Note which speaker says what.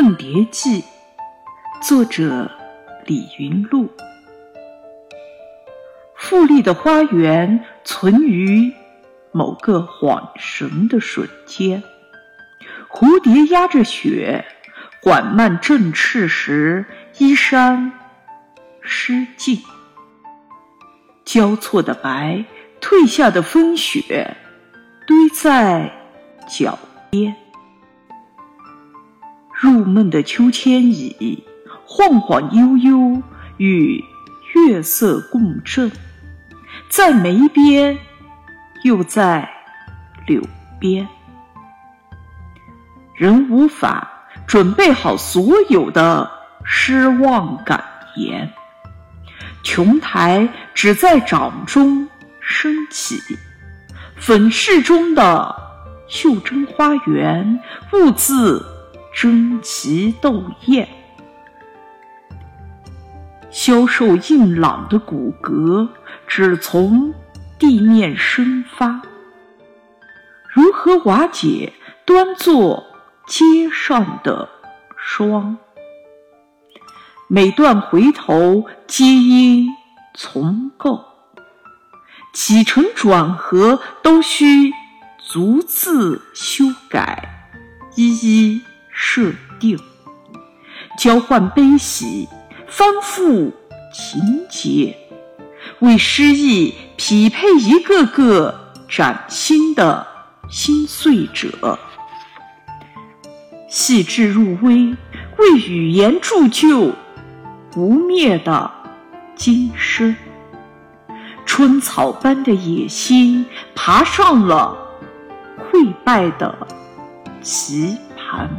Speaker 1: 梦蝶记》，作者李云路。富丽的花园存于某个恍神的瞬间，蝴蝶压着雪，缓慢振翅时，衣衫湿尽。交错的白，褪下的风雪，堆在脚边。入梦的秋千椅，晃晃悠悠，与月色共振，在眉边，又在柳边。人无法准备好所有的失望感言，琼台只在掌中升起，粉饰中的袖珍花园，兀自。争奇斗艳，消瘦硬朗的骨骼只从地面生发，如何瓦解端坐街上的霜？每段回头皆因重构，起承转合都需逐字修改，一一。设定，交换悲喜，翻覆情节，为诗意匹配一个个崭新的心碎者，细致入微，为语言铸就不灭的今生。春草般的野心，爬上了溃败的棋盘。